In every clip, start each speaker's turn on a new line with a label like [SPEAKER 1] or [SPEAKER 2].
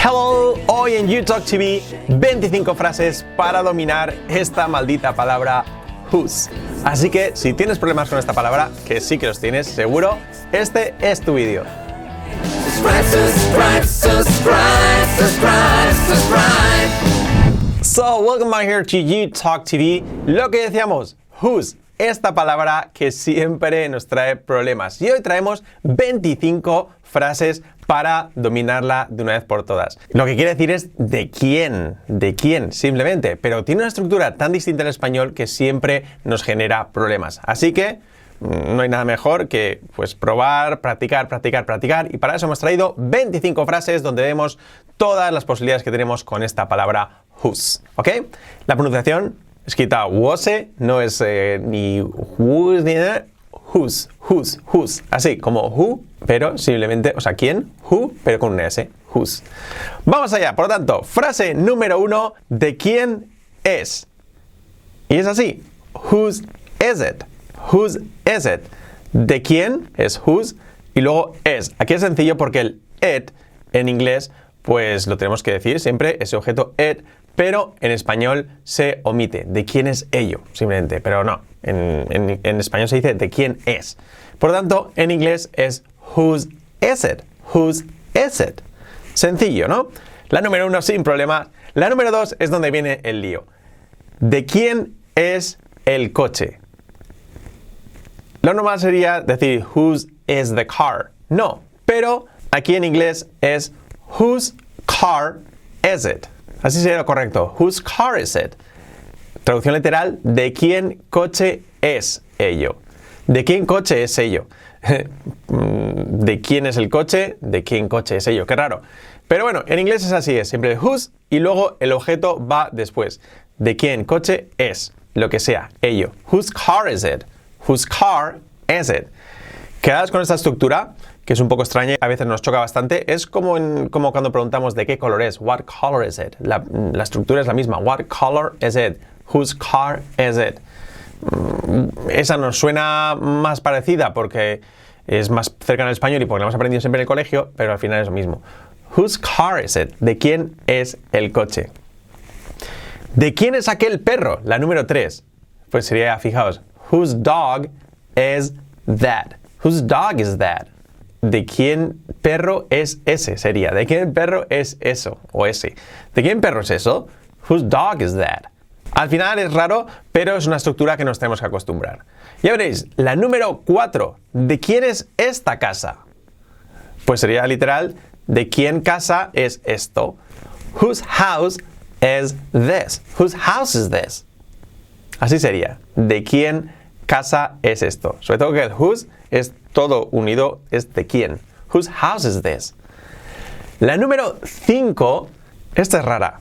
[SPEAKER 1] Hello, hoy en YouTalk TV 25 frases para dominar esta maldita palabra whose. Así que si tienes problemas con esta palabra, que sí que los tienes, seguro, este es tu vídeo. So, welcome back here to YouTalk TV. Lo que decíamos, whose, esta palabra que siempre nos trae problemas. Y hoy traemos 25 frases para dominarla de una vez por todas. Lo que quiere decir es de quién, de quién, simplemente. Pero tiene una estructura tan distinta en español que siempre nos genera problemas. Así que mm, no hay nada mejor que pues probar, practicar, practicar, practicar y para eso hemos traído 25 frases donde vemos todas las posibilidades que tenemos con esta palabra whose, ¿ok? La pronunciación escrita wose no es eh, ni whose ni whose, whose, whose, así como who, pero simplemente, o sea, quién, who, pero con un S, whose. Vamos allá, por lo tanto, frase número uno, ¿de quién es? Y es así, whose is it? Whose is it? ¿De quién es whose? Y luego es. Aquí es sencillo porque el it en inglés, pues lo tenemos que decir siempre, ese objeto it, pero en español se omite. ¿De quién es ello? Simplemente, pero no. En, español se dice de quién es. Por tanto, en inglés es whose is it? Whose is it? Sencillo, ¿no? La número uno sin problema. La número dos es donde viene el lío. ¿De quién es el coche? Lo normal sería decir whose is the car. No, pero aquí en inglés es whose car is it. Así sería lo correcto. Whose car is it? Traducción literal, ¿de quién coche es ello? ¿De quién coche es ello? Mm, ¿De quién es el coche? ¿De quién coche es ello? Qué raro. Pero bueno, en inglés es así, es siempre whose y luego el objeto va después. ¿De quién coche es? Lo que sea, ello. Whose car is it? Whose car is it? Quedados con esta estructura, que es un poco extraña, a veces nos choca bastante, es como, cuando preguntamos de qué color es, what color is it? La estructura es la misma, what color is it? Whose car is it? Mm, Esa nos suena más parecida porque es más cercana al español y porque la hemos aprendido siempre en el colegio, pero al final es lo mismo. Whose car is it? ¿De quién es el coche? ¿De quién es aquel perro? La número 3. Pues sería, fijaos, whose dog is that? Whose dog is that? ¿De quién perro es ese? Sería, ¿de quién perro es eso? O ese. ¿De quién perro es eso? Whose dog is that? Al final es raro, pero es una estructura que nos tenemos que acostumbrar. Ya veréis, la número 4. ¿De quién es esta casa? Pues sería literal, ¿de quién casa es esto? Whose house is this? Whose house is this? Así sería, ¿de quién casa es esto? Sobre todo que el whose es todo unido, es de quién. Whose house is this? La número 5, esta es rara.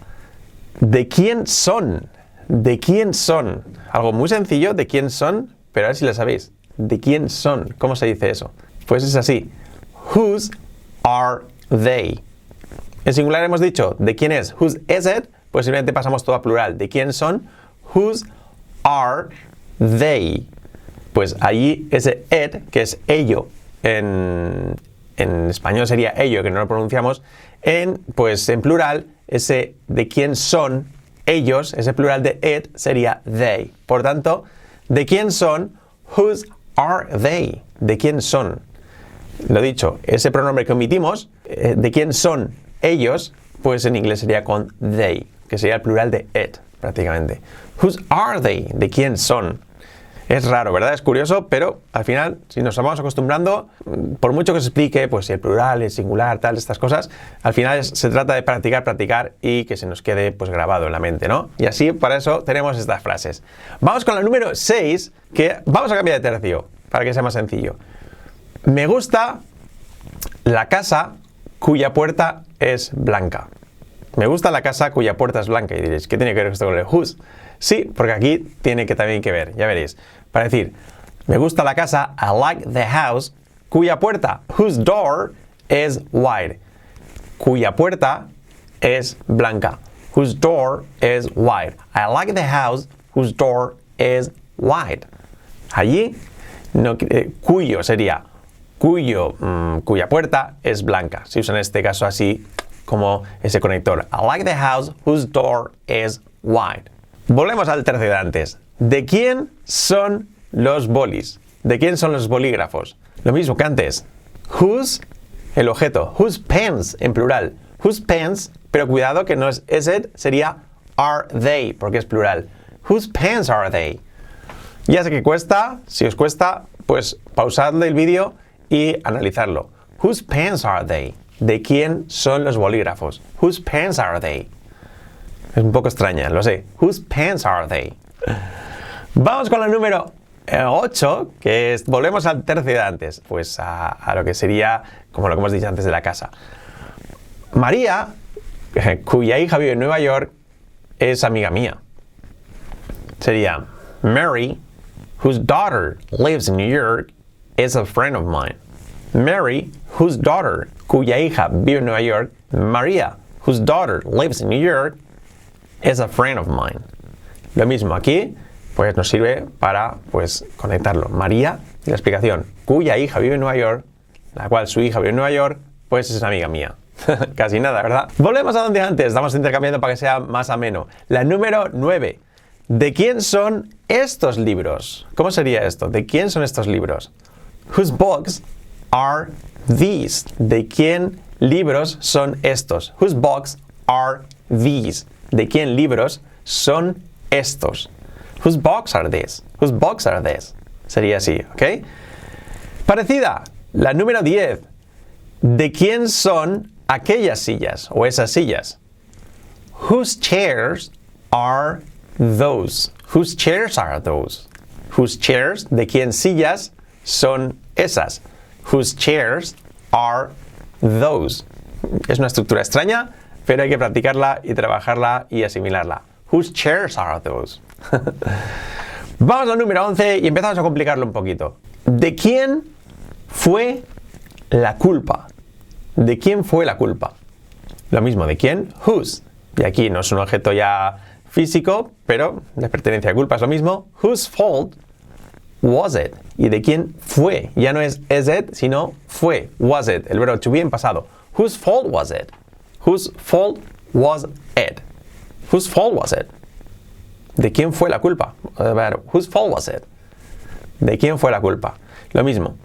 [SPEAKER 1] ¿De quién son? ¿De quién son? Algo muy sencillo, ¿de quién son? Pero a ver si lo sabéis. ¿De quién son? ¿Cómo se dice eso? Pues es así. Whose are they? En singular hemos dicho, ¿de quién es? Whose is it? Pues simplemente pasamos todo a plural. ¿De quién son? Whose are they? Pues allí ese it, que es ello, en, en español sería ello, que no lo pronunciamos, en, pues en plural, ese de quién son ellos, ese plural de it sería they. Por tanto, ¿de quién son? Whose are they? ¿De quién son? Lo dicho, ese pronombre que omitimos, eh, ¿de quién son ellos? Pues en inglés sería con they, que sería el plural de it, prácticamente. Whose are they? ¿De quién son? Es raro, ¿verdad? Es curioso, pero al final, si nos vamos acostumbrando, por mucho que se explique, pues el plural, el singular, tal, estas cosas, al final se trata de practicar, practicar y que se nos quede pues grabado en la mente, ¿no? Y así, para eso tenemos estas frases. Vamos con la número 6, que vamos a cambiar de tercio, para que sea más sencillo. Me gusta la casa cuya puerta es blanca. Me gusta la casa cuya puerta es blanca. Y diréis, ¿qué tiene que ver esto con el whose? Sí, porque aquí tiene que también que ver, ya veréis. Para decir, me gusta la casa, I like the house, cuya puerta, whose door is white. Cuya puerta es blanca. Whose door is white. I like the house whose door is white. Allí, no, eh, cuyo sería cuyo, mm, cuya puerta es blanca. Si usan este caso así, como ese conector. I like the house whose door is wide. Volvemos al tercio de antes. ¿De quién son los bolis? ¿De quién son los bolígrafos? Lo mismo que antes. Whose, el objeto. Whose pens, en plural. Whose pens, pero cuidado que no es is it, sería are they, porque es plural. Whose pens are they? Ya sé que cuesta, si os cuesta, pues pausadle el vídeo y analizarlo. Whose pens are they? ¿De quién son los bolígrafos? Whose pens are they? Es un poco extraña, lo sé. Whose pens are they? Vamos con la número 8, que es, volvemos al tercio antes, pues a, a lo que sería, como lo que hemos dicho antes de la casa. María, eh, cuya hija vive en Nueva York, es amiga mía. Sería Mary, whose daughter lives in New York, is a friend of mine. Mary, whose daughter, cuya hija vive en Nueva York, María, whose daughter lives in New York, is a friend of mine. Lo mismo aquí, pues nos sirve para pues conectarlo. María, y la explicación, cuya hija vive en Nueva York, la cual su hija vive en Nueva York, pues es una amiga mía. Casi nada, ¿verdad? Volvemos a donde antes, estamos intercambiando para que sea más ameno. La número 9. ¿De quién son estos libros? ¿Cómo sería esto? ¿De quién son estos libros? Whose books are these? ¿De quién libros son estos? Whose books are these? ¿De quién libros son estos? Whose books are these? Whose books are these? Sería así, ¿ok? Parecida, la número 10. ¿De quién son aquellas sillas o esas sillas? Whose chairs are those? Whose chairs are those? Whose chairs, de quién sillas son esas? Whose chairs are those? Es una estructura extraña, pero hay que practicarla y trabajarla y asimilarla. Whose chairs are those? Vamos al número 11 y empezamos a complicarlo un poquito. ¿De quién fue la culpa? ¿De quién fue la culpa? Lo mismo, ¿de quién? Whose. Y aquí no es un objeto ya físico, pero de pertenencia a culpa es lo mismo. Whose fault was it? ¿Y de quién fue? Ya no es is it, sino fue. Was it. El verbo to be en pasado. Whose fault was it? Whose fault was it? Whose fault was it? ¿De quién fue la culpa? Ver, whose fault was it? ¿De quién fue la culpa? Lo mismo.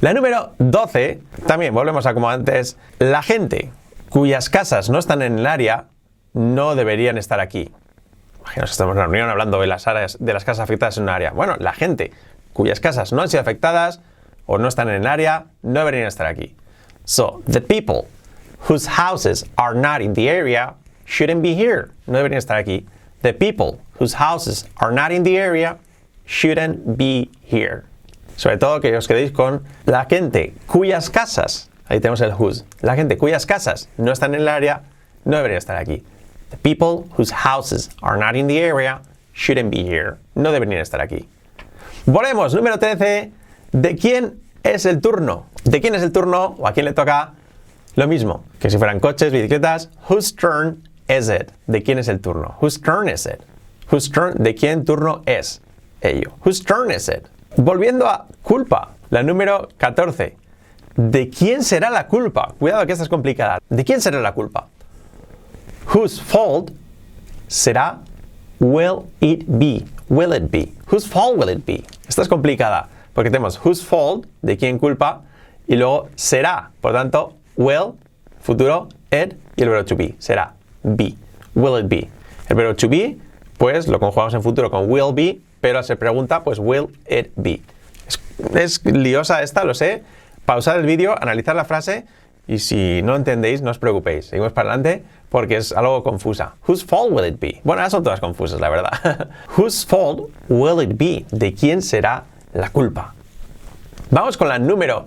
[SPEAKER 1] La número 12, también volvemos a como antes, la gente cuyas casas no están en el área no deberían estar aquí. Imaginaos que estamos en una reunión hablando de las, áreas, de las casas afectadas en un área. Bueno, la gente cuyas casas no han sido afectadas o no están en el área no deberían estar aquí. So, the people whose houses are not in the area shouldn't be here. No deberían estar aquí. The people whose houses are not in the area shouldn't be here. Sobre todo que os quedéis con la gente cuyas casas, ahí tenemos el whose, la gente cuyas casas no están en el área no deberían estar aquí. The people whose houses are not in the area shouldn't be here. No deberían estar aquí. Volvemos, número 13. ¿De quién es el turno? ¿De quién es el turno o a quién le toca? Lo mismo que si fueran coches, bicicletas. Whose turn is it? ¿De quién es el turno? Whose turn is it? Whose turn, ¿De quién turno es ello? Whose turn is it? Volviendo a culpa, la número 14. ¿De quién será la culpa? Cuidado que esta es complicada. ¿De quién será la culpa? Whose fault será will it be? Will it be? Whose fault will it be? Esta es complicada porque tenemos whose fault, de quién culpa, y luego será. Por tanto, will, futuro, it y el verbo to be. Será be. Will it be? El verbo to be, pues lo conjugamos en futuro con will be, pero se pregunta, pues will it be? Es, es liosa esta, lo sé. Pausar el vídeo, analizar la frase y si no entendéis, no os preocupéis. Seguimos para adelante porque es algo confusa. Whose fault will it be? Bueno, son todas confusas, la verdad. Whose fault will it be? ¿De quién será la culpa? Vamos con la número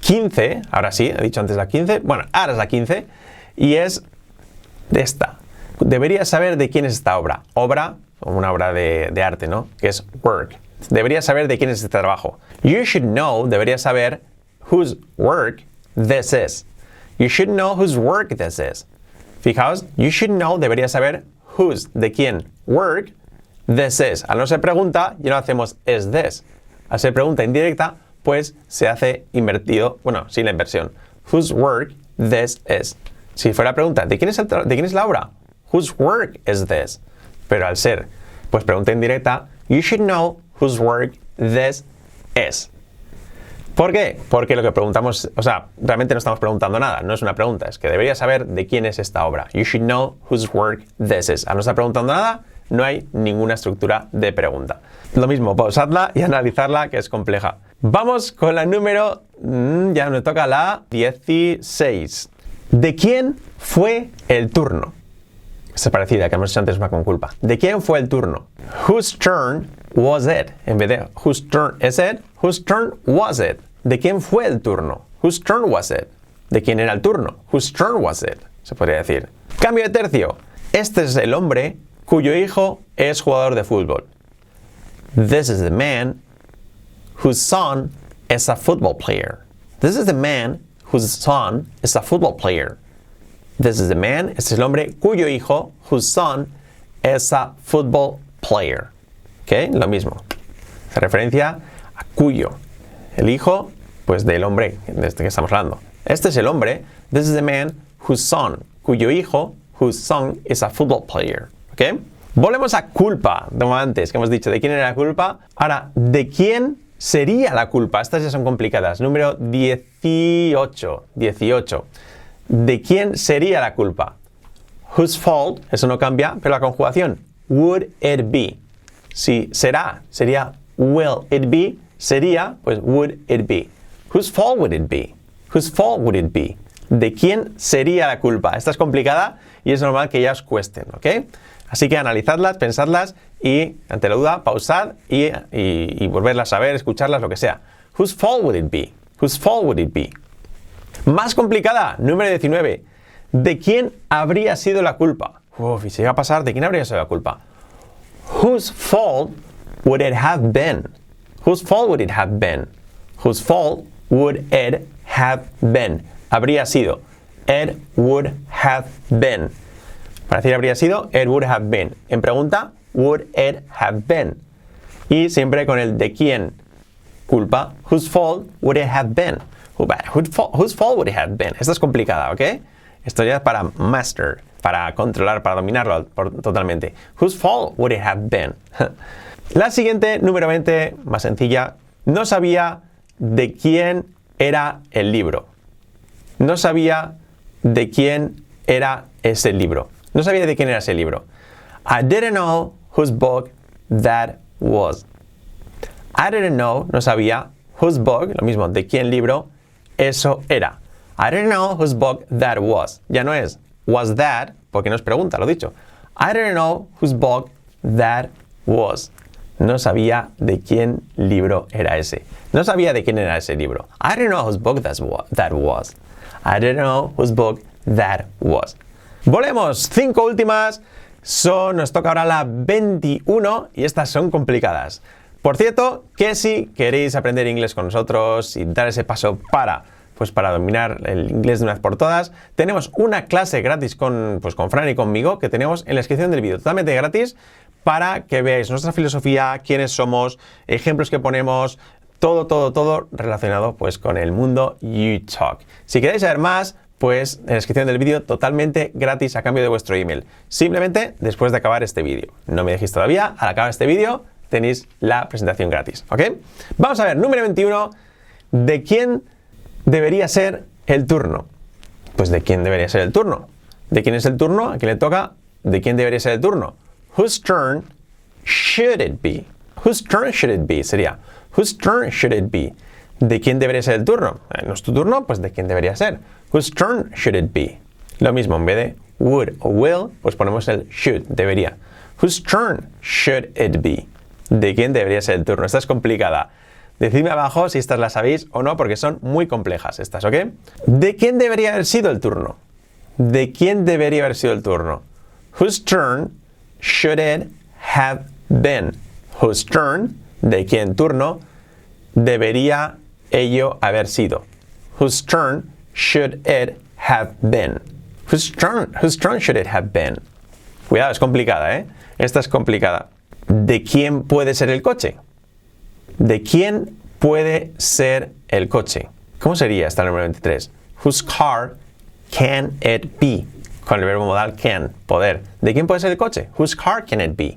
[SPEAKER 1] 15. Ahora sí, he dicho antes la 15. Bueno, ahora es la 15. Y es de esta. Deberías saber de quién es esta obra. Obra, una obra de, de arte, ¿no? Que es work. Deberías saber de quién es este trabajo. You should know, deberías saber whose work this is. You should know whose work this is. Fijaos, you should know, deberías saber whose, de quién, work this is. Al no ser pregunta, ya no hacemos is this. Al ser pregunta indirecta, pues se hace invertido, bueno, sin la inversión. Whose work this is. Si fuera la pregunta, ¿de quién, es el tra- ¿de quién es la obra? Whose work is this? Pero al ser, pues pregunta indirecta, you should know whose work this is. ¿Por qué? Porque lo que preguntamos, o sea, realmente no estamos preguntando nada, no es una pregunta, es que deberías saber de quién es esta obra. You should know whose work this is. Al no estar preguntando nada, no hay ninguna estructura de pregunta. Lo mismo, pausadla y analizarla, que es compleja. Vamos con la número, mm, ya me toca la 16. ¿De quién fue el turno? Esta es parecida, que hemos hecho antes una con culpa. ¿De quién fue el turno? Whose turn was it? En vez de whose turn is it, whose turn was it? ¿De quién fue el turno? Whose turn was it? ¿De quién era el turno? Whose turn was it? Se podría decir. Cambio de tercio. Este es el hombre cuyo hijo es jugador de fútbol. This is the man whose son is a football player. This is the man whose son is a football player. This is the man, este es el hombre cuyo hijo, whose son, is a football player. ¿Ok? Lo mismo. Hace referencia a cuyo. El hijo, pues del hombre de este que estamos hablando. Este es el hombre, this is the man whose son, cuyo hijo, whose son, is a football player. ¿Ok? Volvemos a culpa, como antes, que hemos dicho, ¿de quién era la culpa? Ahora, ¿de quién sería la culpa? Estas ya son complicadas. Número 18. 18. ¿De quién sería la culpa? Whose fault, eso no cambia, pero la conjugación, would it be. Si será, sería will it be, sería, pues would it be. Whose fault would it be? Whose fault would it be? ¿De quién sería la culpa? Esta es complicada y es normal que ya os cuesten, ¿ok? Así que analizadlas, pensadlas y, ante la duda, pausad y, volverlas a ver, escucharlas, lo que sea. Whose fault would it be? Whose fault would it be? Más complicada, número 19. ¿De quién habría sido la culpa? Uf, y si llega a pasar, ¿de quién habría sido la culpa? Whose fault would it have been? Whose fault would it have been? Whose fault would it have been? Habría sido. It would have been. Para decir habría sido, it would have been. En pregunta, would it have been? Y siempre con el de quién. Culpa. Whose fault would it have been? Whose fault, would it have been? Esta es complicada, ¿ok? Esto ya es para master, para controlar, para dominarlo totalmente. Whose fault would it have been? La siguiente, número 20, más sencilla. No sabía de quién era el libro. No sabía de quién era ese libro. No sabía de quién era ese libro. I didn't know whose book that was. I didn't know, no sabía, whose book, lo mismo, de quién libro, eso era. I didn't know whose book that was. Ya no es was that, porque no es pregunta, lo dicho. I didn't know whose book that was. No sabía de quién libro era ese. No sabía de quién era ese libro. I didn't know whose book that wa- that was. I didn't know whose book that was. Volvemos, cinco últimas. Son, nos toca ahora la 21 y estas son complicadas. Por cierto, que si queréis aprender inglés con nosotros y dar ese paso para, pues para dominar el inglés de una vez por todas, tenemos una clase gratis con, pues con Fran y conmigo que tenemos en la descripción del vídeo, totalmente gratis, para que veáis nuestra filosofía, quiénes somos, ejemplos que ponemos, todo, todo, todo relacionado pues con el mundo YouTalk. Si queréis saber más, pues en la descripción del vídeo totalmente gratis a cambio de vuestro email. Simplemente después de acabar este vídeo. No me dejéis todavía, al acabar este vídeo tenéis la presentación gratis, ¿ok? Vamos a ver, número 21, ¿de quién debería ser el turno? Pues de quién debería ser el turno. ¿De quién es el turno? ¿A quién le toca? ¿De quién debería ser el turno? Whose turn should it be? Whose turn should it be? Sería, whose turn should it be? ¿De quién debería ser el turno? Eh, ¿No es tu turno? Pues ¿de quién debería ser? Whose turn should it be? Lo mismo, en vez de would o will, pues ponemos el should, debería. Whose turn should it be? ¿De quién debería ser el turno? Esta es complicada. Decidme abajo si estas las sabéis o no, porque son muy complejas estas, ¿ok? ¿De quién debería haber sido el turno? ¿De quién debería haber sido el turno? Whose turn should it have been? Whose turn, de quién turno, debería ello haber sido? Whose turn should it have been? Whose turn, whose turn should it have been? Cuidado, es complicada, ¿eh? Esta es complicada. ¿De quién puede ser el coche? ¿De quién puede ser el coche? ¿Cómo sería esta número 23? Whose car can it be? Con el verbo modal can, poder. ¿De quién puede ser el coche? Whose car can it be?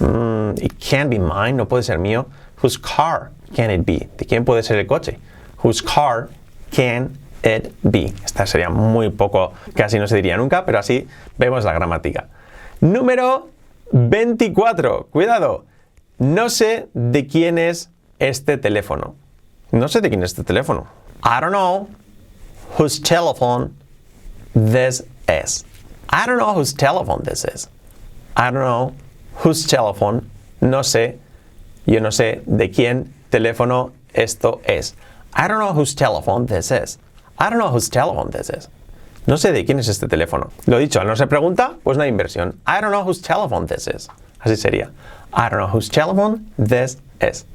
[SPEAKER 1] Mm, it can't be mine, no puede ser mío. Whose car can it be? ¿De quién puede ser el coche? Whose car can it be? Esta sería muy poco, casi no se diría nunca, pero así vemos la gramática. Número 24. Cuidado. No sé de quién es este teléfono. No sé de quién es este teléfono. I don't know whose telephone this is. I don't know whose telephone this is. I don't know whose telephone. No sé. Yo no sé de quién teléfono esto es. I don't know whose telephone this is. I don't know whose telephone this is. No sé de quién es este teléfono. Lo dicho, al no se pregunta, pues no hay inversión. I don't know whose telephone this is. Así sería. I don't know whose telephone this is.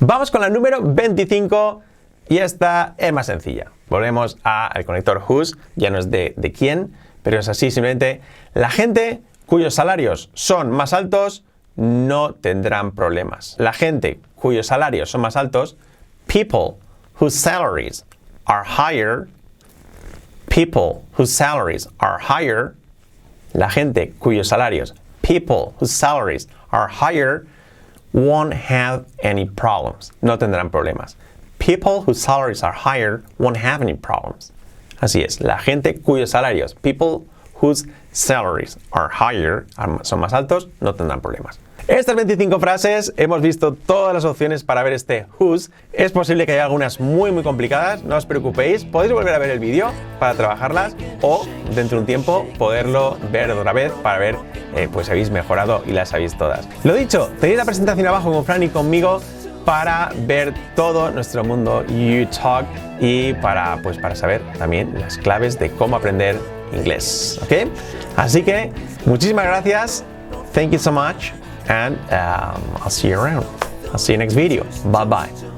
[SPEAKER 1] Vamos con la número 25 y esta es más sencilla. Volvemos al conector whose, ya no es de, de quién, pero es así simplemente. La gente cuyos salarios son más altos no tendrán problemas. La gente cuyos salarios son más altos, people whose salaries are higher, people whose salaries are higher, la gente cuyos salarios, people whose salaries are higher, won't have any problems. No tendrán problemas. People whose salaries are higher won't have any problems. Así es, la gente cuyos salarios, people whose salaries are higher, son más altos, no tendrán problemas. Estas 25 frases hemos visto todas las opciones para ver este whose. Es posible que haya algunas muy muy complicadas, no os preocupéis, podéis volver a ver el vídeo para trabajarlas o dentro de un tiempo poderlo ver otra vez para ver eh, pues habéis mejorado y las sabéis todas. Lo dicho, tenéis la presentación abajo con Fran y conmigo para ver todo nuestro mundo YouTalk y para, pues, para saber también las claves de cómo aprender inglés. ¿Ok? Así que muchísimas gracias. Thank you so much. And um, I'll see you around. I'll see you next video. Bye bye.